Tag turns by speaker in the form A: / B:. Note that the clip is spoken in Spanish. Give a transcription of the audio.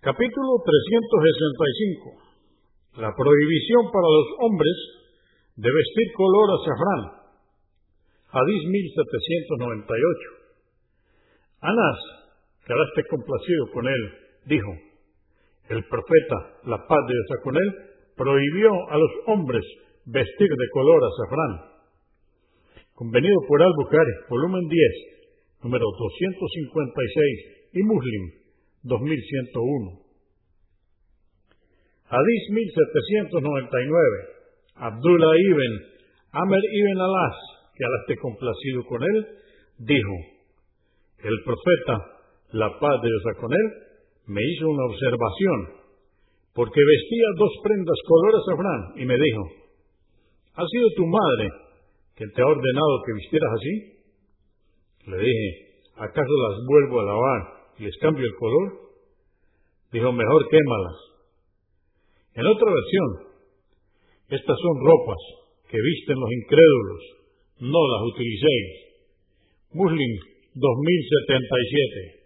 A: Capítulo 365. La prohibición para los hombres de vestir color azafrán. Hadís 1798. Anás, que ahora esté complacido con él, dijo, el profeta, la paz de Dios con él, prohibió a los hombres vestir de color azafrán. Convenido por Al-Bukhari, volumen 10, número 256, y Muslim, 2101. Hadís 1799. Abdullah ibn Amr ibn Alas, que al esté complacido con él, dijo, el profeta, la paz de Dios con él, me hizo una observación, porque vestía dos prendas color azafrán, y me dijo, ¿ha sido tu madre quien te ha ordenado que vistieras así? Le dije, ¿acaso las vuelvo a lavar les cambio el color? Dijo, mejor quémalas. En otra versión, estas son ropas que visten los incrédulos, no las utilicéis. Muslim 2077.